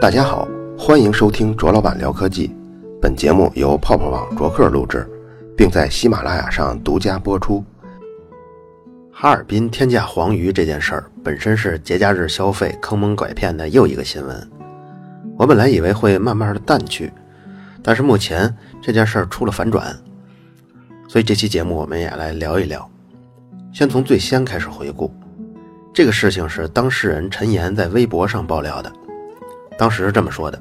大家好，欢迎收听卓老板聊科技。本节目由泡泡网卓克录制，并在喜马拉雅上独家播出。哈尔滨天价黄鱼这件事儿，本身是节假日消费坑蒙拐骗的又一个新闻。我本来以为会慢慢的淡去，但是目前这件事儿出了反转，所以这期节目我们也来聊一聊。先从最先开始回顾，这个事情是当事人陈岩在微博上爆料的。当时是这么说的：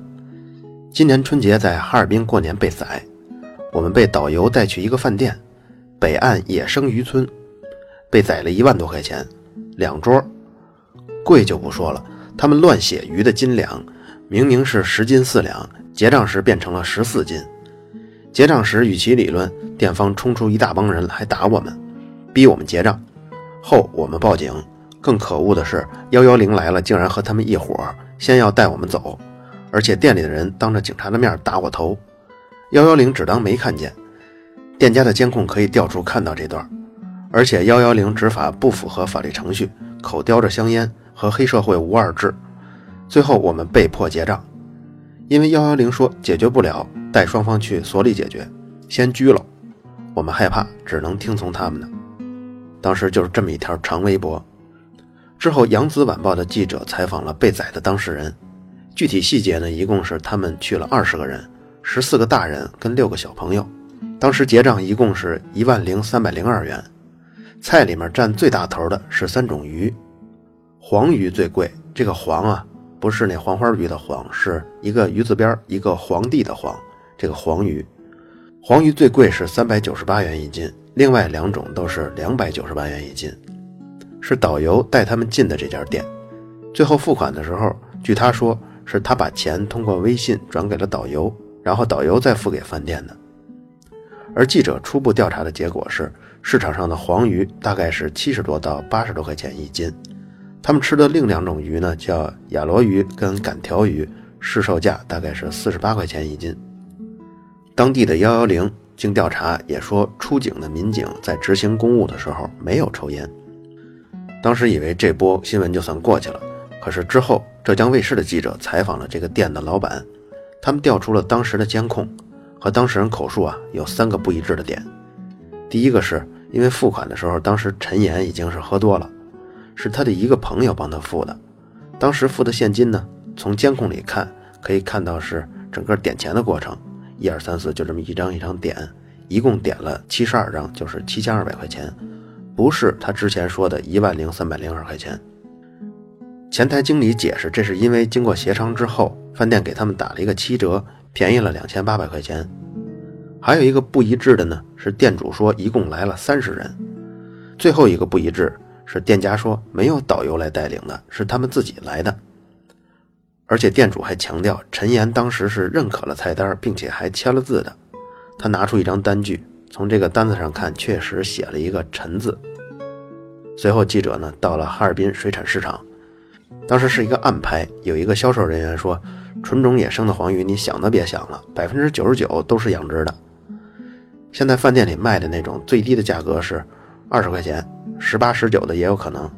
今年春节在哈尔滨过年被宰，我们被导游带去一个饭店，北岸野生渔村，被宰了一万多块钱，两桌，贵就不说了，他们乱写鱼的斤两，明明是十斤四两，结账时变成了十四斤。结账时与其理论，店方冲出一大帮人来打我们，逼我们结账。后我们报警，更可恶的是幺幺零来了，竟然和他们一伙儿。先要带我们走，而且店里的人当着警察的面打我头，幺幺零只当没看见。店家的监控可以调出看到这段，而且幺幺零执法不符合法律程序，口叼着香烟和黑社会无二致。最后我们被迫结账，因为幺幺零说解决不了，带双方去所里解决，先拘了。我们害怕，只能听从他们的。当时就是这么一条长微博。之后，扬子晚报的记者采访了被宰的当事人，具体细节呢，一共是他们去了二十个人，十四个大人跟六个小朋友。当时结账一共是一万零三百零二元，菜里面占最大头的是三种鱼，黄鱼最贵。这个黄啊，不是那黄花鱼的黄，是一个鱼字边一个皇帝的皇。这个黄鱼，黄鱼最贵是三百九十八元一斤，另外两种都是两百九十八元一斤。是导游带他们进的这家店，最后付款的时候，据他说，是他把钱通过微信转给了导游，然后导游再付给饭店的。而记者初步调查的结果是，市场上的黄鱼大概是七十多到八十多块钱一斤，他们吃的另两种鱼呢，叫雅罗鱼跟杆条鱼，市售价大概是四十八块钱一斤。当地的幺幺零经调查也说，出警的民警在执行公务的时候没有抽烟。当时以为这波新闻就算过去了，可是之后浙江卫视的记者采访了这个店的老板，他们调出了当时的监控，和当事人口述啊有三个不一致的点。第一个是因为付款的时候，当时陈岩已经是喝多了，是他的一个朋友帮他付的，当时付的现金呢，从监控里看可以看到是整个点钱的过程，一二三四就这么一张一张点，一共点了七十二张，就是七千二百块钱。不是他之前说的一万零三百零二块钱。前台经理解释，这是因为经过协商之后，饭店给他们打了一个七折，便宜了两千八百块钱。还有一个不一致的呢，是店主说一共来了三十人。最后一个不一致是店家说没有导游来带领的，是他们自己来的。而且店主还强调，陈岩当时是认可了菜单，并且还签了字的。他拿出一张单据。从这个单子上看，确实写了一个“陈”字。随后，记者呢到了哈尔滨水产市场，当时是一个暗拍，有一个销售人员说：“纯种野生的黄鱼，你想都别想了，百分之九十九都是养殖的。现在饭店里卖的那种最低的价格是二十块钱，十八、十九的也有可能，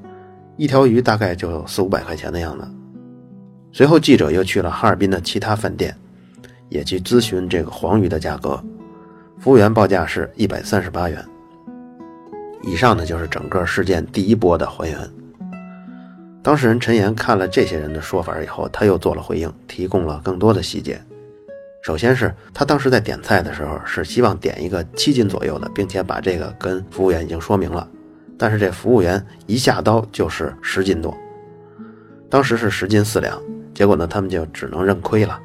一条鱼大概就四五百块钱的样子。”随后，记者又去了哈尔滨的其他饭店，也去咨询这个黄鱼的价格。服务员报价是一百三十八元。以上呢就是整个事件第一波的还原。当事人陈岩看了这些人的说法以后，他又做了回应，提供了更多的细节。首先是他当时在点菜的时候是希望点一个七斤左右的，并且把这个跟服务员已经说明了，但是这服务员一下刀就是十斤多，当时是十斤四两，结果呢他们就只能认亏了。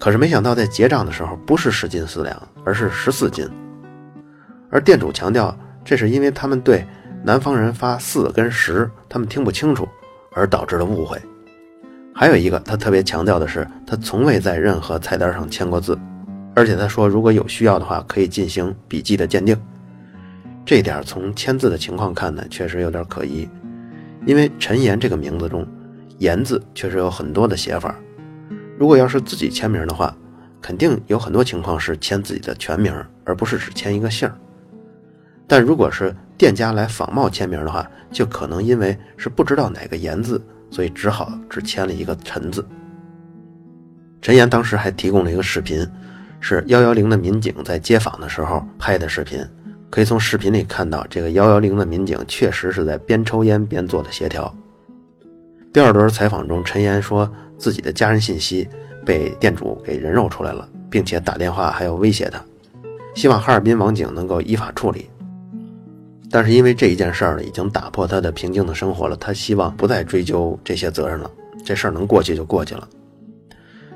可是没想到，在结账的时候不是十斤四两，而是十四斤。而店主强调，这是因为他们对南方人发四跟十，他们听不清楚，而导致了误会。还有一个，他特别强调的是，他从未在任何菜单上签过字，而且他说，如果有需要的话，可以进行笔迹的鉴定。这点从签字的情况看呢，确实有点可疑，因为陈岩这个名字中，岩字确实有很多的写法。如果要是自己签名的话，肯定有很多情况是签自己的全名，而不是只签一个姓。但如果是店家来仿冒签名的话，就可能因为是不知道哪个“言”字，所以只好只签了一个“陈”字。陈岩当时还提供了一个视频，是幺幺零的民警在接访的时候拍的视频。可以从视频里看到，这个幺幺零的民警确实是在边抽烟边做的协调。第二轮采访中，陈岩说自己的家人信息被店主给人肉出来了，并且打电话还要威胁他，希望哈尔滨网警能够依法处理。但是因为这一件事儿，已经打破他的平静的生活了，他希望不再追究这些责任了，这事儿能过去就过去了。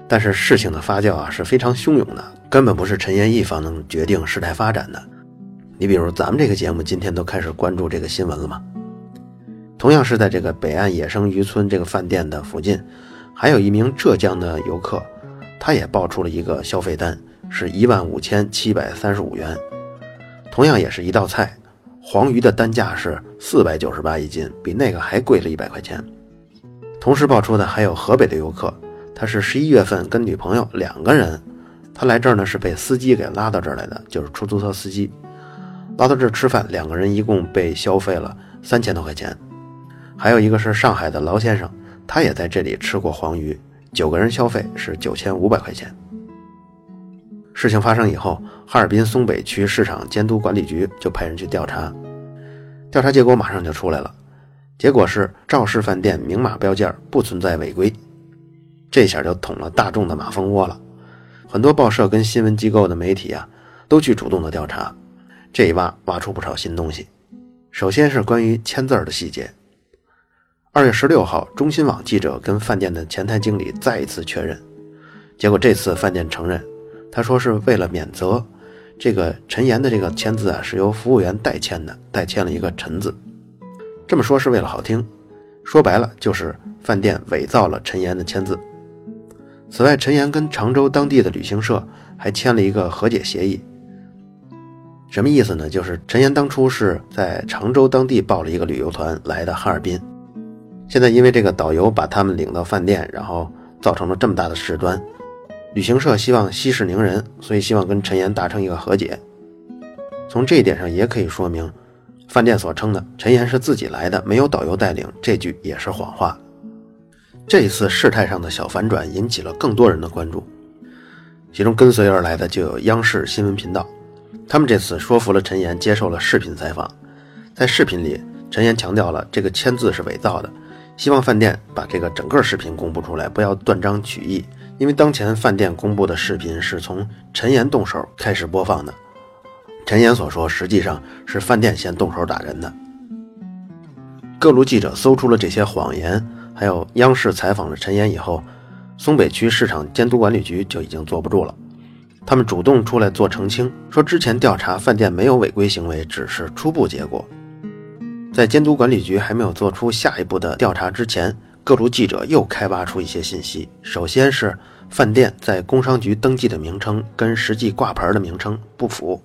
但是事情的发酵啊是非常汹涌的，根本不是陈岩一方能决定事态发展的。你比如咱们这个节目今天都开始关注这个新闻了吗？同样是在这个北岸野生渔村这个饭店的附近，还有一名浙江的游客，他也报出了一个消费单，是一万五千七百三十五元，同样也是一道菜。黄鱼的单价是四百九十八一斤，比那个还贵了一百块钱。同时爆出的还有河北的游客，他是十一月份跟女朋友两个人，他来这儿呢是被司机给拉到这儿来的，就是出租车司机拉到这儿吃饭，两个人一共被消费了三千多块钱。还有一个是上海的劳先生，他也在这里吃过黄鱼，九个人消费是九千五百块钱。事情发生以后，哈尔滨松北区市场监督管理局就派人去调查，调查结果马上就出来了，结果是赵氏饭店明码标价，不存在违规，这下就捅了大众的马蜂窝了。很多报社跟新闻机构的媒体啊，都去主动的调查，这一挖挖出不少新东西。首先是关于签字的细节。二月十六号，中新网记者跟饭店的前台经理再一次确认，结果这次饭店承认。他说是为了免责，这个陈岩的这个签字啊是由服务员代签的，代签了一个“陈”字。这么说是为了好听，说白了就是饭店伪造了陈岩的签字。此外，陈岩跟常州当地的旅行社还签了一个和解协议。什么意思呢？就是陈岩当初是在常州当地报了一个旅游团来的哈尔滨，现在因为这个导游把他们领到饭店，然后造成了这么大的事端。旅行社希望息事宁人，所以希望跟陈岩达成一个和解。从这一点上也可以说明，饭店所称的陈岩是自己来的，没有导游带领，这句也是谎话。这一次事态上的小反转引起了更多人的关注，其中跟随而来的就有央视新闻频道，他们这次说服了陈岩接受了视频采访。在视频里，陈岩强调了这个签字是伪造的，希望饭店把这个整个视频公布出来，不要断章取义。因为当前饭店公布的视频是从陈岩动手开始播放的，陈岩所说实际上是饭店先动手打人的。各路记者搜出了这些谎言，还有央视采访了陈岩以后，松北区市场监督管理局就已经坐不住了，他们主动出来做澄清，说之前调查饭店没有违规行为，只是初步结果。在监督管理局还没有做出下一步的调查之前。各路记者又开挖出一些信息。首先是饭店在工商局登记的名称跟实际挂牌的名称不符，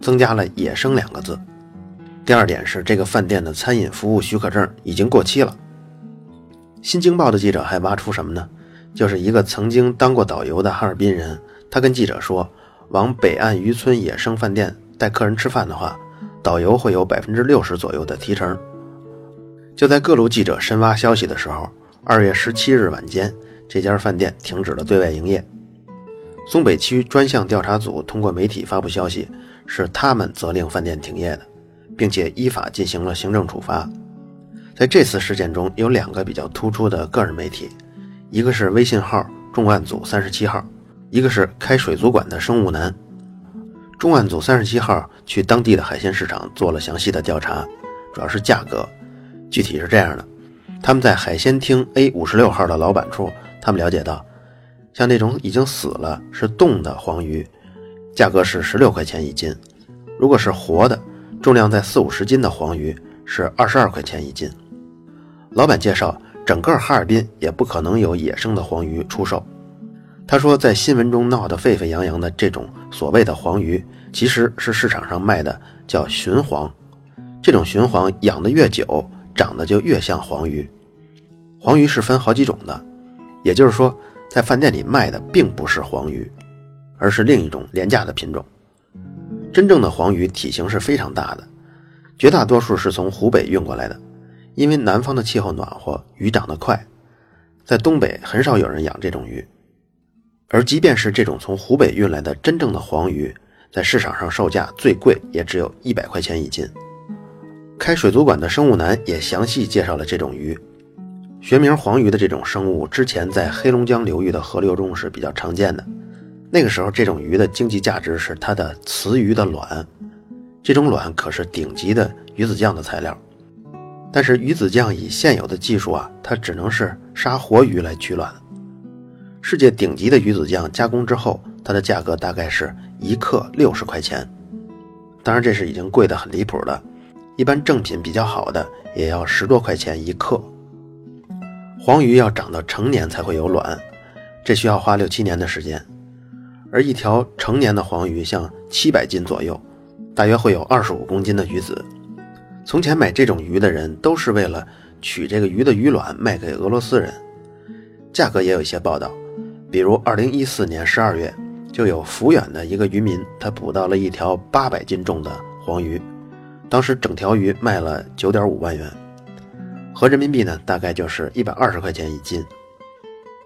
增加了“野生”两个字。第二点是这个饭店的餐饮服务许可证已经过期了。新京报的记者还挖出什么呢？就是一个曾经当过导游的哈尔滨人，他跟记者说，往北岸渔村野生饭店带客人吃饭的话，导游会有百分之六十左右的提成。就在各路记者深挖消息的时候，二月十七日晚间，这家饭店停止了对外营业。松北区专项调查组通过媒体发布消息，是他们责令饭店停业的，并且依法进行了行政处罚。在这次事件中，有两个比较突出的个人媒体，一个是微信号“重案组三十七号”，一个是开水族馆的“生物男”。重案组三十七号去当地的海鲜市场做了详细的调查，主要是价格。具体是这样的，他们在海鲜厅 A 五十六号的老板处，他们了解到，像那种已经死了是冻的黄鱼，价格是十六块钱一斤；如果是活的，重量在四五十斤的黄鱼是二十二块钱一斤。老板介绍，整个哈尔滨也不可能有野生的黄鱼出售。他说，在新闻中闹得沸沸扬扬的这种所谓的黄鱼，其实是市场上卖的叫鲟黄，这种鲟黄养得越久。长得就越像黄鱼，黄鱼是分好几种的，也就是说，在饭店里卖的并不是黄鱼，而是另一种廉价的品种。真正的黄鱼体型是非常大的，绝大多数是从湖北运过来的，因为南方的气候暖和，鱼长得快，在东北很少有人养这种鱼。而即便是这种从湖北运来的真正的黄鱼，在市场上售价最贵也只有一百块钱一斤。开水族馆的生物男也详细介绍了这种鱼，学名黄鱼的这种生物，之前在黑龙江流域的河流中是比较常见的。那个时候，这种鱼的经济价值是它的雌鱼的卵，这种卵可是顶级的鱼子酱的材料。但是鱼子酱以现有的技术啊，它只能是杀活鱼来取卵。世界顶级的鱼子酱加工之后，它的价格大概是一克六十块钱。当然，这是已经贵得很离谱了。一般正品比较好的也要十多块钱一克。黄鱼要长到成年才会有卵，这需要花六七年的时间。而一条成年的黄鱼像七百斤左右，大约会有二十五公斤的鱼子。从前买这种鱼的人都是为了取这个鱼的鱼卵卖给俄罗斯人，价格也有一些报道。比如二零一四年十二月，就有抚远的一个渔民，他捕到了一条八百斤重的黄鱼，当时整条鱼卖了九点五万元，合人民币呢大概就是一百二十块钱一斤。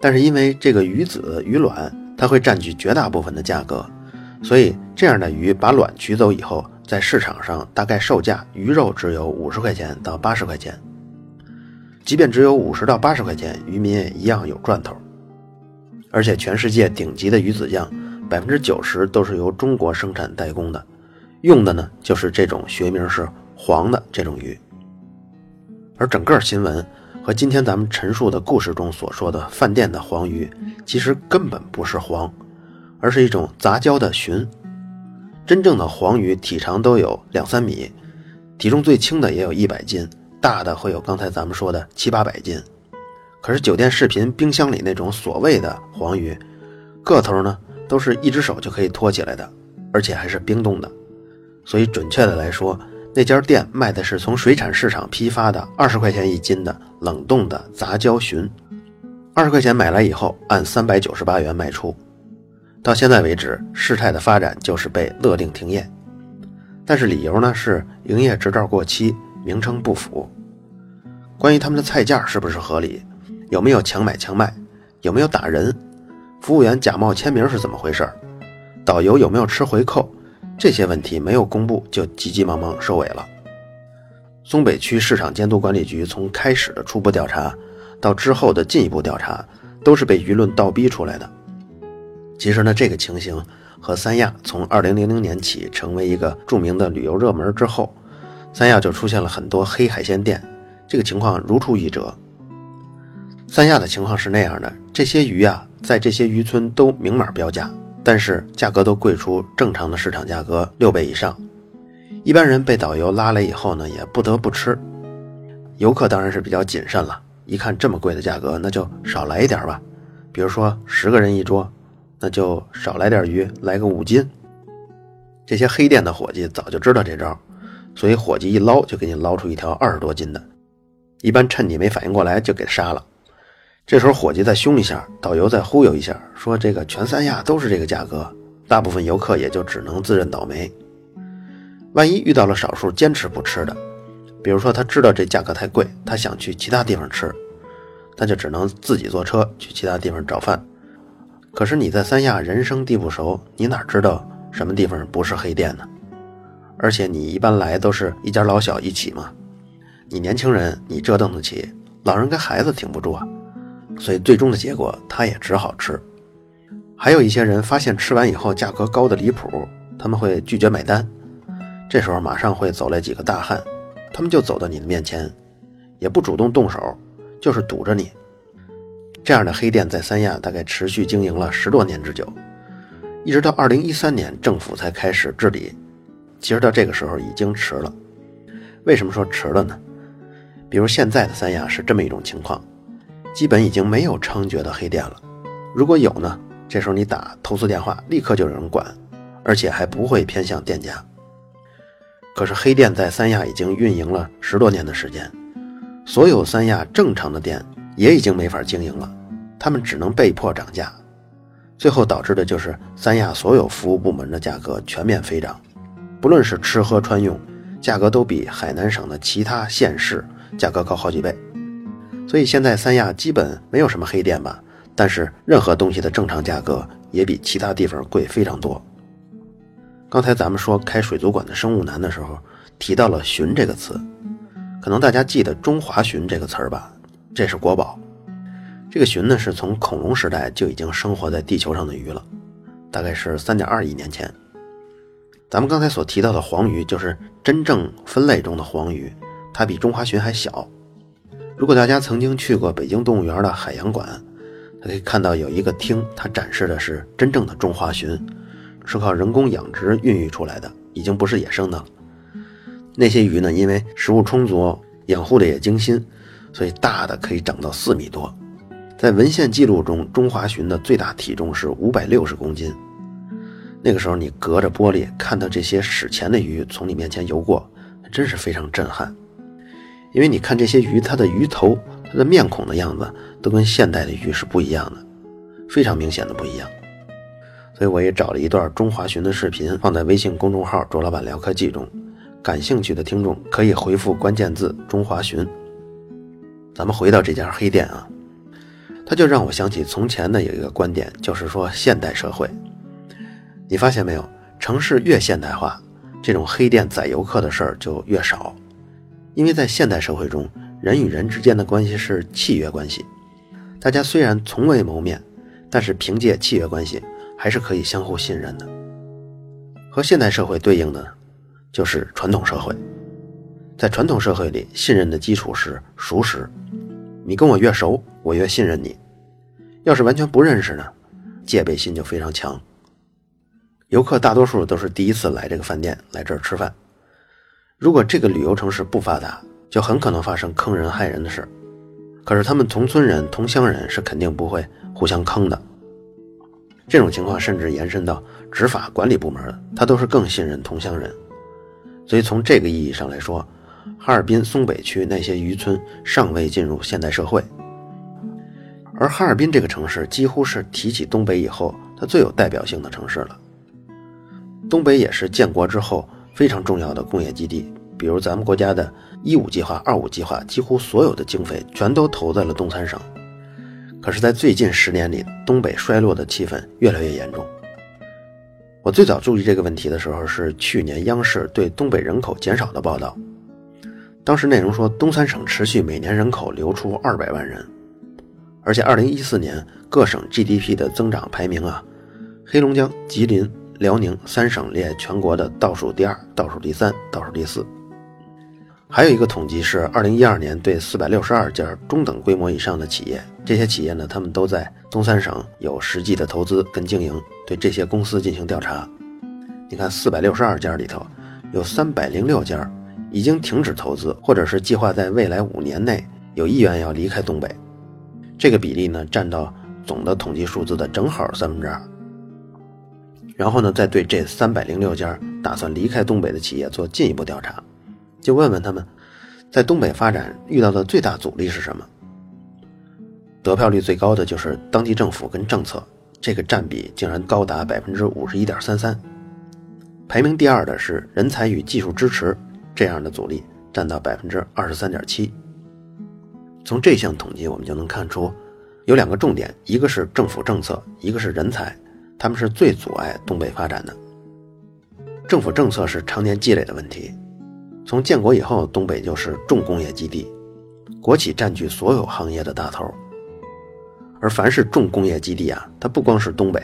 但是因为这个鱼子鱼卵，它会占据绝大部分的价格，所以这样的鱼把卵取走以后。在市场上，大概售价鱼肉只有五十块钱到八十块钱。即便只有五十到八十块钱，渔民也一样有赚头。而且，全世界顶级的鱼子酱，百分之九十都是由中国生产代工的，用的呢就是这种学名是黄的这种鱼。而整个新闻和今天咱们陈述的故事中所说的饭店的黄鱼，其实根本不是黄，而是一种杂交的鲟。真正的黄鱼体长都有两三米，体重最轻的也有一百斤，大的会有刚才咱们说的七八百斤。可是酒店视频冰箱里那种所谓的黄鱼，个头呢都是一只手就可以托起来的，而且还是冰冻的。所以准确的来说，那家店卖的是从水产市场批发的二十块钱一斤的冷冻的杂交鲟，二十块钱买来以后，按三百九十八元卖出。到现在为止，事态的发展就是被勒令停业，但是理由呢是营业执照过期，名称不符。关于他们的菜价是不是合理，有没有强买强卖，有没有打人，服务员假冒签名是怎么回事，导游有没有吃回扣，这些问题没有公布就急急忙忙收尾了。松北区市场监督管理局从开始的初步调查到之后的进一步调查，都是被舆论倒逼出来的。其实呢，这个情形和三亚从二零零零年起成为一个著名的旅游热门之后，三亚就出现了很多黑海鲜店，这个情况如出一辙。三亚的情况是那样的，这些鱼啊，在这些渔村都明码标价，但是价格都贵出正常的市场价格六倍以上。一般人被导游拉来以后呢，也不得不吃。游客当然是比较谨慎了，一看这么贵的价格，那就少来一点吧，比如说十个人一桌。那就少来点鱼，来个五斤。这些黑店的伙计早就知道这招，所以伙计一捞就给你捞出一条二十多斤的，一般趁你没反应过来就给杀了。这时候伙计再凶一下，导游再忽悠一下，说这个全三亚都是这个价格，大部分游客也就只能自认倒霉。万一遇到了少数坚持不吃的，比如说他知道这价格太贵，他想去其他地方吃，他就只能自己坐车去其他地方找饭。可是你在三亚人生地不熟，你哪知道什么地方不是黑店呢？而且你一般来都是一家老小一起嘛，你年轻人你折腾得起，老人跟孩子挺不住啊。所以最终的结果他也只好吃。还有一些人发现吃完以后价格高的离谱，他们会拒绝买单。这时候马上会走来几个大汉，他们就走到你的面前，也不主动动手，就是堵着你。这样的黑店在三亚大概持续经营了十多年之久，一直到二零一三年政府才开始治理。其实到这个时候已经迟了。为什么说迟了呢？比如现在的三亚是这么一种情况，基本已经没有猖獗的黑店了。如果有呢，这时候你打投诉电话，立刻就有人管，而且还不会偏向店家。可是黑店在三亚已经运营了十多年的时间，所有三亚正常的店。也已经没法经营了，他们只能被迫涨价，最后导致的就是三亚所有服务部门的价格全面飞涨，不论是吃喝穿用，价格都比海南省的其他县市价格高好几倍。所以现在三亚基本没有什么黑店吧，但是任何东西的正常价格也比其他地方贵非常多。刚才咱们说开水族馆的生物男的时候，提到了“鲟”这个词，可能大家记得“中华鲟”这个词儿吧？这是国宝。这个鲟呢，是从恐龙时代就已经生活在地球上的鱼了，大概是三点二亿年前。咱们刚才所提到的黄鱼，就是真正分类中的黄鱼，它比中华鲟还小。如果大家曾经去过北京动物园的海洋馆，可以看到有一个厅，它展示的是真正的中华鲟，是靠人工养殖孕育出来的，已经不是野生的了。那些鱼呢，因为食物充足，养护的也精心，所以大的可以长到四米多。在文献记录中，中华鲟的最大体重是五百六十公斤。那个时候，你隔着玻璃看到这些史前的鱼从你面前游过，真是非常震撼。因为你看这些鱼，它的鱼头、它的面孔的样子，都跟现代的鱼是不一样的，非常明显的不一样。所以我也找了一段中华鲟的视频，放在微信公众号“卓老板聊科技”中。感兴趣的听众可以回复关键字“中华鲟”。咱们回到这家黑店啊。它就让我想起从前的有一个观点，就是说现代社会，你发现没有？城市越现代化，这种黑店宰游客的事儿就越少，因为在现代社会中，人与人之间的关系是契约关系，大家虽然从未谋面，但是凭借契约关系还是可以相互信任的。和现代社会对应的，就是传统社会，在传统社会里，信任的基础是熟识。你跟我越熟，我越信任你。要是完全不认识呢，戒备心就非常强。游客大多数都是第一次来这个饭店，来这儿吃饭。如果这个旅游城市不发达，就很可能发生坑人害人的事。可是他们同村人、同乡人是肯定不会互相坑的。这种情况甚至延伸到执法管理部门，他都是更信任同乡人。所以从这个意义上来说。哈尔滨松北区那些渔村尚未进入现代社会，而哈尔滨这个城市几乎是提起东北以后它最有代表性的城市了。东北也是建国之后非常重要的工业基地，比如咱们国家的一五计划、二五计划，几乎所有的经费全都投在了东三省。可是，在最近十年里，东北衰落的气氛越来越严重。我最早注意这个问题的时候，是去年央视对东北人口减少的报道。当时内容说，东三省持续每年人口流出二百万人，而且二零一四年各省 GDP 的增长排名啊，黑龙江、吉林、辽宁三省列全国的倒数第二、倒数第三、倒数第四。还有一个统计是二零一二年对四百六十二家中等规模以上的企业，这些企业呢，他们都在东三省有实际的投资跟经营，对这些公司进行调查。你看，四百六十二家里头，有三百零六家。已经停止投资，或者是计划在未来五年内有意愿要离开东北，这个比例呢占到总的统计数字的正好三分之二。然后呢，再对这三百零六家打算离开东北的企业做进一步调查，就问问他们，在东北发展遇到的最大阻力是什么？得票率最高的就是当地政府跟政策，这个占比竟然高达百分之五十一点三三。排名第二的是人才与技术支持。这样的阻力占到百分之二十三点七。从这项统计我们就能看出，有两个重点，一个是政府政策，一个是人才，他们是最阻碍东北发展的。政府政策是常年积累的问题，从建国以后，东北就是重工业基地，国企占据所有行业的大头。而凡是重工业基地啊，它不光是东北，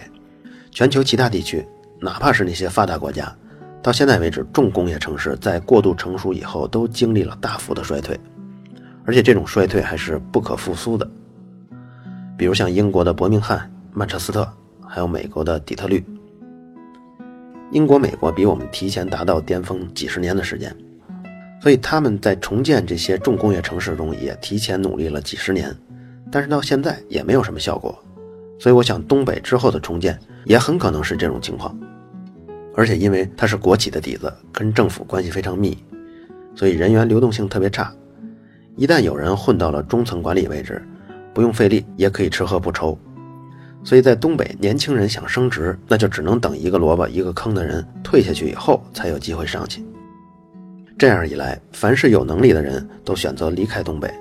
全球其他地区，哪怕是那些发达国家。到现在为止，重工业城市在过度成熟以后都经历了大幅的衰退，而且这种衰退还是不可复苏的。比如像英国的伯明翰、曼彻斯特，还有美国的底特律。英国、美国比我们提前达到巅峰几十年的时间，所以他们在重建这些重工业城市中也提前努力了几十年，但是到现在也没有什么效果。所以我想，东北之后的重建也很可能是这种情况。而且因为它是国企的底子，跟政府关系非常密，所以人员流动性特别差。一旦有人混到了中层管理位置，不用费力也可以吃喝不愁。所以在东北，年轻人想升职，那就只能等一个萝卜一个坑的人退下去以后，才有机会上去。这样一来，凡是有能力的人都选择离开东北，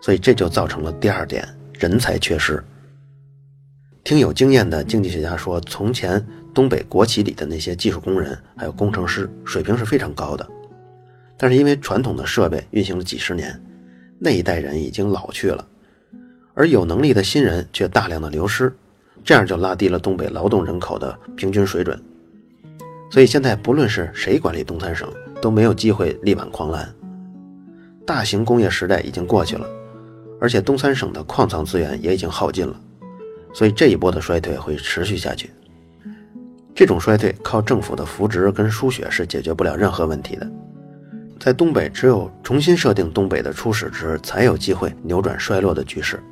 所以这就造成了第二点：人才缺失。听有经验的经济学家说，从前东北国企里的那些技术工人还有工程师水平是非常高的，但是因为传统的设备运行了几十年，那一代人已经老去了，而有能力的新人却大量的流失，这样就拉低了东北劳动人口的平均水准。所以现在不论是谁管理东三省，都没有机会力挽狂澜。大型工业时代已经过去了，而且东三省的矿藏资源也已经耗尽了，所以这一波的衰退会持续下去。这种衰退靠政府的扶植跟输血是解决不了任何问题的。在东北，只有重新设定东北的初始值，才有机会扭转衰落的局势。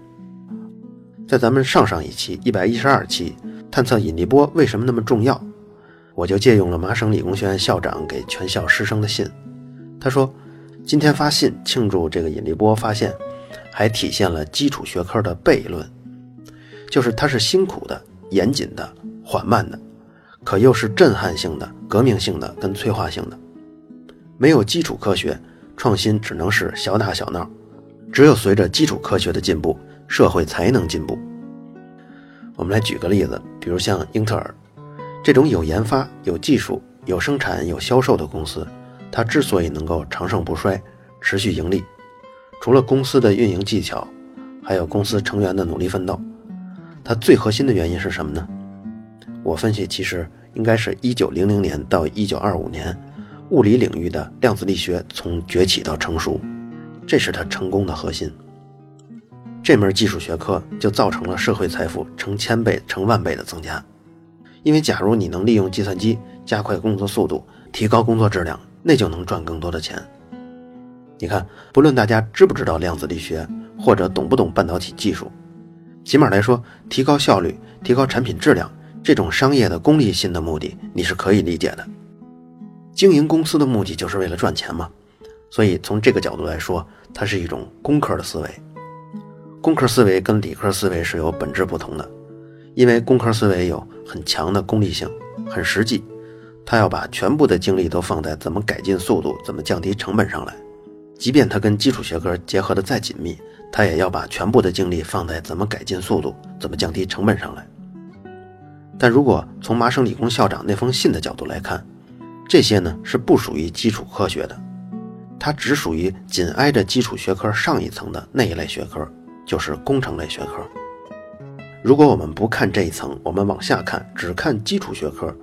在咱们上上一期一百一十二期探测引力波为什么那么重要，我就借用了麻省理工学院校长给全校师生的信，他说。今天发信庆祝这个引力波发现，还体现了基础学科的悖论，就是它是辛苦的、严谨的、缓慢的，可又是震撼性的、革命性的跟催化性的。没有基础科学，创新只能是小打小闹；只有随着基础科学的进步，社会才能进步。我们来举个例子，比如像英特尔这种有研发、有技术、有生产、有销售的公司。它之所以能够长盛不衰、持续盈利，除了公司的运营技巧，还有公司成员的努力奋斗。它最核心的原因是什么呢？我分析，其实应该是一九零零年到一九二五年，物理领域的量子力学从崛起到成熟，这是它成功的核心。这门技术学科就造成了社会财富成千倍、成万倍的增加。因为假如你能利用计算机加快工作速度，提高工作质量。那就能赚更多的钱。你看，不论大家知不知道量子力学，或者懂不懂半导体技术，起码来说，提高效率、提高产品质量，这种商业的功利性的目的，你是可以理解的。经营公司的目的就是为了赚钱嘛，所以从这个角度来说，它是一种工科的思维。工科思维跟理科思维是有本质不同的，因为工科思维有很强的功利性，很实际。他要把全部的精力都放在怎么改进速度、怎么降低成本上来，即便他跟基础学科结合的再紧密，他也要把全部的精力放在怎么改进速度、怎么降低成本上来。但如果从麻省理工校长那封信的角度来看，这些呢是不属于基础科学的，它只属于紧挨着基础学科上一层的那一类学科，就是工程类学科。如果我们不看这一层，我们往下看，只看基础学科。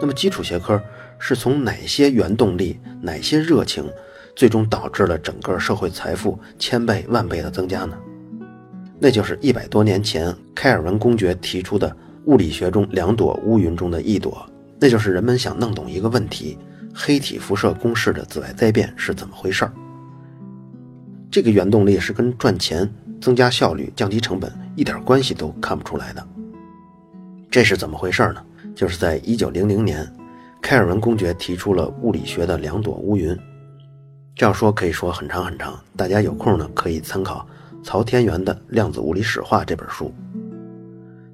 那么，基础学科是从哪些原动力、哪些热情，最终导致了整个社会财富千倍万倍的增加呢？那就是一百多年前开尔文公爵提出的物理学中两朵乌云中的一朵，那就是人们想弄懂一个问题：黑体辐射公式的紫外灾变是怎么回事儿？这个原动力是跟赚钱、增加效率、降低成本一点关系都看不出来的。这是怎么回事呢？就是在一九零零年，开尔文公爵提出了物理学的两朵乌云。这样说可以说很长很长，大家有空呢可以参考曹天元的《量子物理史话》这本书。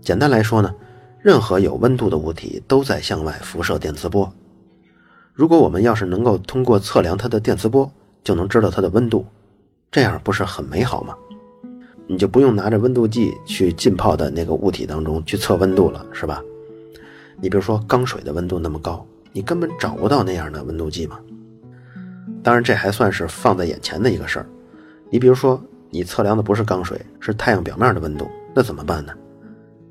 简单来说呢，任何有温度的物体都在向外辐射电磁波。如果我们要是能够通过测量它的电磁波，就能知道它的温度，这样不是很美好吗？你就不用拿着温度计去浸泡的那个物体当中去测温度了，是吧？你比如说，缸水的温度那么高，你根本找不到那样的温度计嘛。当然，这还算是放在眼前的一个事儿。你比如说，你测量的不是缸水，是太阳表面的温度，那怎么办呢？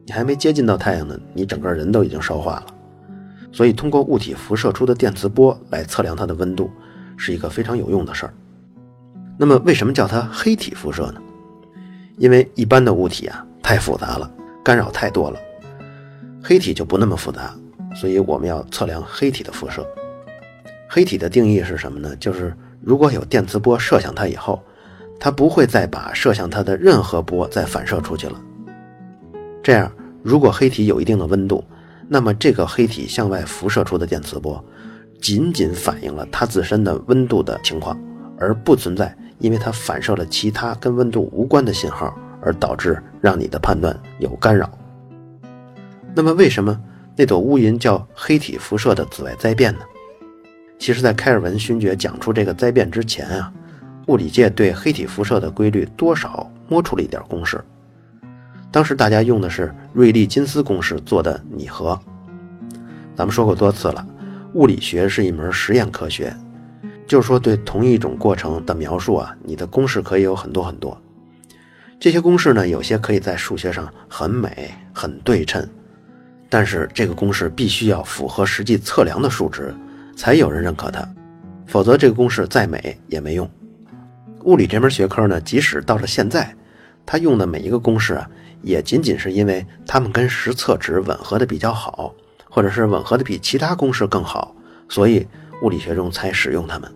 你还没接近到太阳呢，你整个人都已经烧化了。所以，通过物体辐射出的电磁波来测量它的温度，是一个非常有用的事儿。那么，为什么叫它黑体辐射呢？因为一般的物体啊太复杂了，干扰太多了。黑体就不那么复杂，所以我们要测量黑体的辐射。黑体的定义是什么呢？就是如果有电磁波射向它以后，它不会再把射向它的任何波再反射出去了。这样，如果黑体有一定的温度，那么这个黑体向外辐射出的电磁波，仅仅反映了它自身的温度的情况，而不存在因为它反射了其他跟温度无关的信号而导致让你的判断有干扰。那么，为什么那朵乌云叫黑体辐射的紫外灾变呢？其实，在开尔文勋爵讲出这个灾变之前啊，物理界对黑体辐射的规律多少摸出了一点公式。当时大家用的是瑞利金斯公式做的拟合。咱们说过多次了，物理学是一门实验科学，就是说对同一种过程的描述啊，你的公式可以有很多很多。这些公式呢，有些可以在数学上很美、很对称，但是这个公式必须要符合实际测量的数值，才有人认可它，否则这个公式再美也没用。物理这门学科呢，即使到了现在，它用的每一个公式啊，也仅仅是因为它们跟实测值吻合的比较好，或者是吻合的比其他公式更好，所以物理学中才使用它们。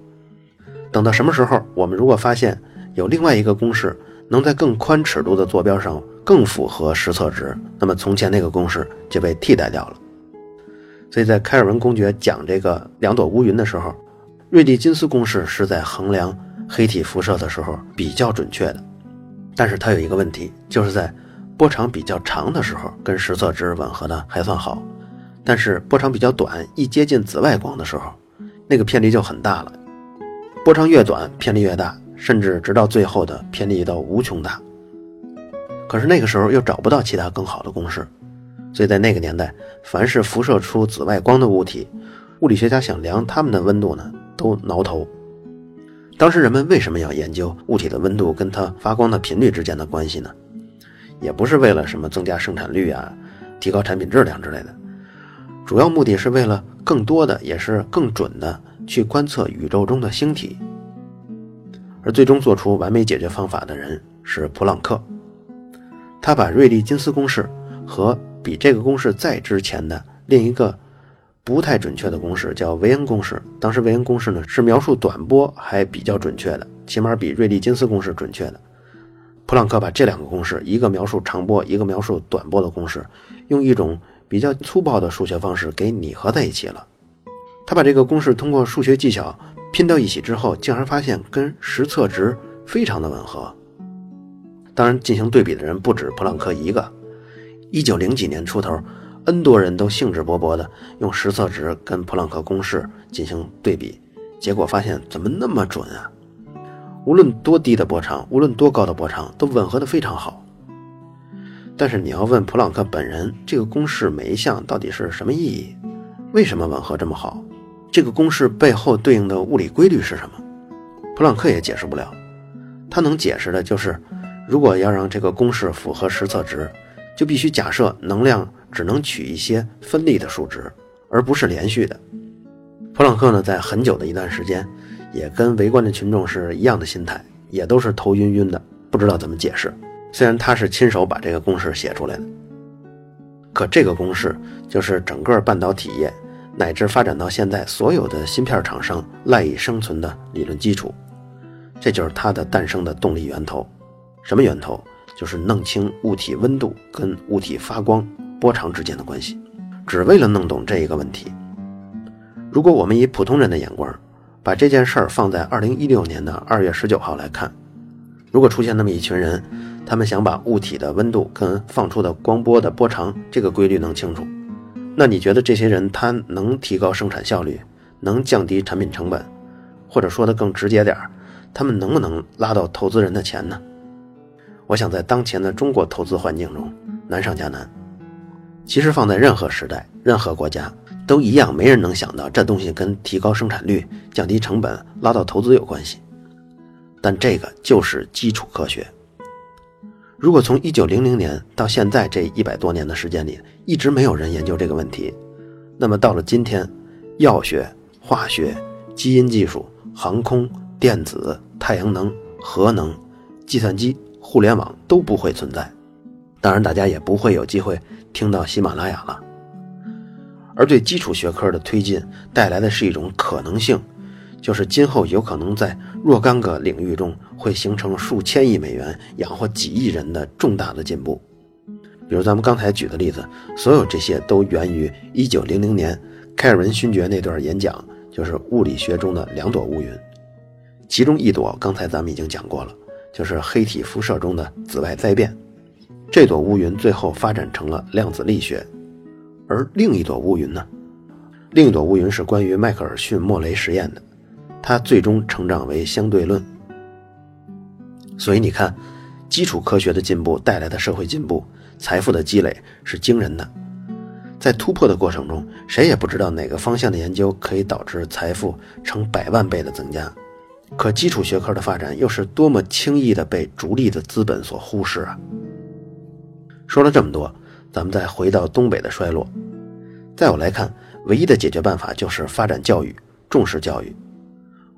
等到什么时候，我们如果发现有另外一个公式，能在更宽尺度的坐标上更符合实测值，那么从前那个公式就被替代掉了。所以在开尔文公爵讲这个两朵乌云的时候，瑞利金斯公式是在衡量黑体辐射的时候比较准确的，但是它有一个问题，就是在波长比较长的时候跟实测值吻合的还算好，但是波长比较短，一接近紫外光的时候，那个偏离就很大了。波长越短，偏离越大。甚至直到最后的偏离到无穷大，可是那个时候又找不到其他更好的公式，所以在那个年代，凡是辐射出紫外光的物体，物理学家想量它们的温度呢，都挠头。当时人们为什么要研究物体的温度跟它发光的频率之间的关系呢？也不是为了什么增加生产率啊，提高产品质量之类的，主要目的是为了更多的也是更准的去观测宇宙中的星体。而最终做出完美解决方法的人是普朗克，他把瑞利金斯公式和比这个公式再之前的另一个不太准确的公式叫维恩公式。当时维恩公式呢是描述短波还比较准确的，起码比瑞利金斯公式准确的。普朗克把这两个公式，一个描述长波，一个描述短波的公式，用一种比较粗暴的数学方式给拟合在一起了。他把这个公式通过数学技巧。拼到一起之后，竟然发现跟实测值非常的吻合。当然，进行对比的人不止普朗克一个。一九零几年出头，N 多人都兴致勃勃地用实测值跟普朗克公式进行对比，结果发现怎么那么准啊？无论多低的波长，无论多高的波长，都吻合得非常好。但是你要问普朗克本人，这个公式每一项到底是什么意义？为什么吻合这么好？这个公式背后对应的物理规律是什么？普朗克也解释不了。他能解释的就是，如果要让这个公式符合实测值，就必须假设能量只能取一些分立的数值，而不是连续的。普朗克呢，在很久的一段时间，也跟围观的群众是一样的心态，也都是头晕晕的，不知道怎么解释。虽然他是亲手把这个公式写出来的，可这个公式就是整个半导体业。乃至发展到现在，所有的芯片厂商赖以生存的理论基础，这就是它的诞生的动力源头。什么源头？就是弄清物体温度跟物体发光波长之间的关系。只为了弄懂这一个问题。如果我们以普通人的眼光，把这件事儿放在二零一六年的二月十九号来看，如果出现那么一群人，他们想把物体的温度跟放出的光波的波长这个规律弄清楚。那你觉得这些人他能提高生产效率，能降低产品成本，或者说的更直接点，他们能不能拉到投资人的钱呢？我想在当前的中国投资环境中，难上加难。其实放在任何时代、任何国家都一样，没人能想到这东西跟提高生产率、降低成本、拉到投资有关系。但这个就是基础科学。如果从一九零零年到现在这一百多年的时间里，一直没有人研究这个问题，那么到了今天，药学、化学、基因技术、航空、电子、太阳能、核能、计算机、互联网都不会存在。当然，大家也不会有机会听到喜马拉雅了。而对基础学科的推进带来的是一种可能性。就是今后有可能在若干个领域中会形成数千亿美元养活几亿人的重大的进步，比如咱们刚才举的例子，所有这些都源于1900年开尔文勋爵那段演讲，就是物理学中的两朵乌云，其中一朵刚才咱们已经讲过了，就是黑体辐射中的紫外灾变，这朵乌云最后发展成了量子力学，而另一朵乌云呢，另一朵乌云是关于迈克尔逊莫雷实验的。它最终成长为相对论，所以你看，基础科学的进步带来的社会进步、财富的积累是惊人的。在突破的过程中，谁也不知道哪个方向的研究可以导致财富成百万倍的增加。可基础学科的发展又是多么轻易地被逐利的资本所忽视啊！说了这么多，咱们再回到东北的衰落。在我来看，唯一的解决办法就是发展教育，重视教育。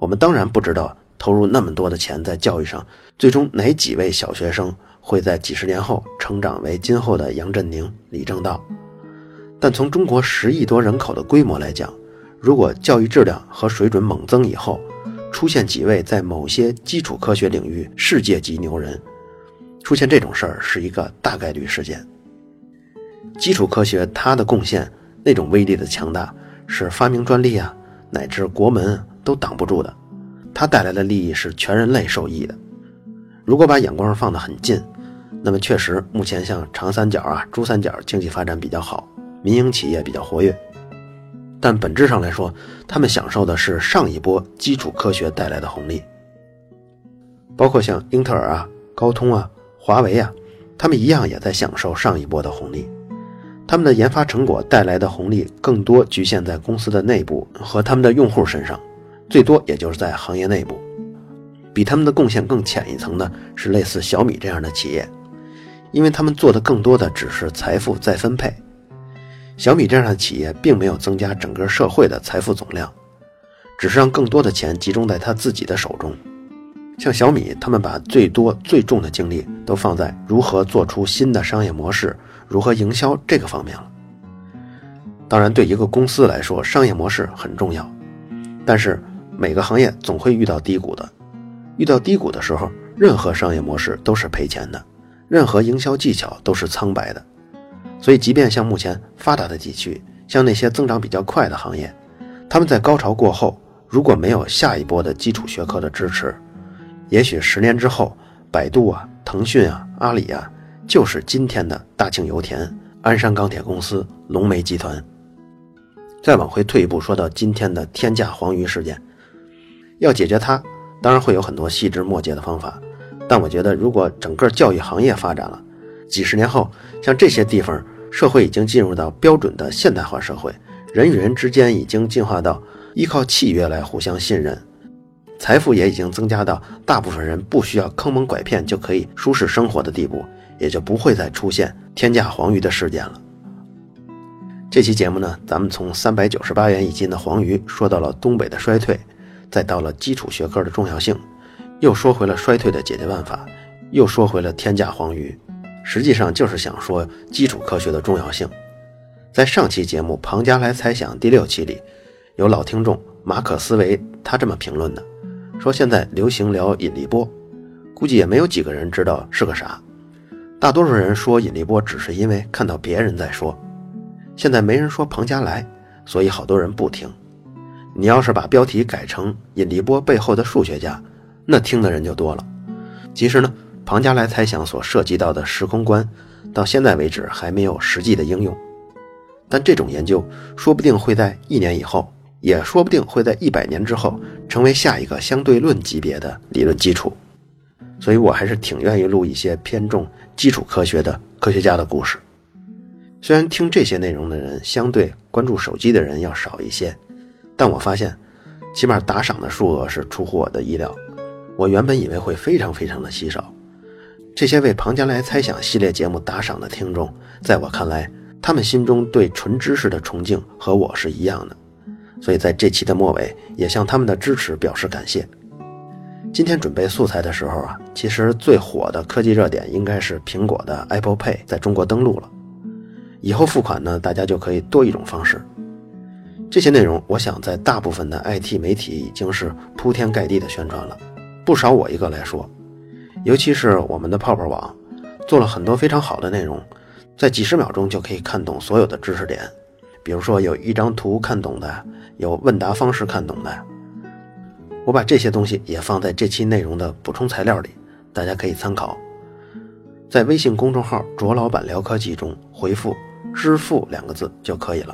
我们当然不知道。投入那么多的钱在教育上，最终哪几位小学生会在几十年后成长为今后的杨振宁、李政道？但从中国十亿多人口的规模来讲，如果教育质量和水准猛增以后，出现几位在某些基础科学领域世界级牛人，出现这种事儿是一个大概率事件。基础科学它的贡献那种威力的强大，是发明专利啊，乃至国门都挡不住的。它带来的利益是全人类受益的。如果把眼光放得很近，那么确实，目前像长三角啊、珠三角经济发展比较好，民营企业比较活跃。但本质上来说，他们享受的是上一波基础科学带来的红利。包括像英特尔啊、高通啊、华为啊，他们一样也在享受上一波的红利。他们的研发成果带来的红利更多局限在公司的内部和他们的用户身上。最多也就是在行业内部，比他们的贡献更浅一层的是类似小米这样的企业，因为他们做的更多的只是财富再分配。小米这样的企业并没有增加整个社会的财富总量，只是让更多的钱集中在他自己的手中。像小米，他们把最多最重的精力都放在如何做出新的商业模式、如何营销这个方面了。当然，对一个公司来说，商业模式很重要，但是。每个行业总会遇到低谷的，遇到低谷的时候，任何商业模式都是赔钱的，任何营销技巧都是苍白的。所以，即便像目前发达的地区，像那些增长比较快的行业，他们在高潮过后，如果没有下一波的基础学科的支持，也许十年之后，百度啊、腾讯啊、阿里啊，就是今天的大庆油田、鞍山钢铁公司、龙煤集团。再往回退一步，说到今天的天价黄鱼事件。要解决它，当然会有很多细枝末节的方法，但我觉得，如果整个教育行业发展了，几十年后，像这些地方，社会已经进入到标准的现代化社会，人与人之间已经进化到依靠契约来互相信任，财富也已经增加到大部分人不需要坑蒙拐骗就可以舒适生活的地步，也就不会再出现天价黄鱼的事件了。这期节目呢，咱们从三百九十八元一斤的黄鱼说到了东北的衰退。再到了基础学科的重要性，又说回了衰退的解决办法，又说回了天价黄鱼，实际上就是想说基础科学的重要性。在上期节目《庞加莱猜想》第六期里，有老听众马可思维他这么评论的，说现在流行聊引力波，估计也没有几个人知道是个啥，大多数人说引力波只是因为看到别人在说，现在没人说庞加莱，所以好多人不听。你要是把标题改成“引力波背后的数学家”，那听的人就多了。其实呢，庞加莱猜想所涉及到的时空观，到现在为止还没有实际的应用。但这种研究说不定会在一年以后，也说不定会在一百年之后，成为下一个相对论级别的理论基础。所以我还是挺愿意录一些偏重基础科学的科学家的故事。虽然听这些内容的人相对关注手机的人要少一些。但我发现，起码打赏的数额是出乎我的意料。我原本以为会非常非常的稀少。这些为庞加莱猜想系列节目打赏的听众，在我看来，他们心中对纯知识的崇敬和我是一样的。所以在这期的末尾，也向他们的支持表示感谢。今天准备素材的时候啊，其实最火的科技热点应该是苹果的 Apple Pay 在中国登陆了。以后付款呢，大家就可以多一种方式。这些内容，我想在大部分的 IT 媒体已经是铺天盖地的宣传了，不少我一个来说，尤其是我们的泡泡网，做了很多非常好的内容，在几十秒钟就可以看懂所有的知识点，比如说有一张图看懂的，有问答方式看懂的，我把这些东西也放在这期内容的补充材料里，大家可以参考，在微信公众号“卓老板聊科技”中回复“支付”两个字就可以了。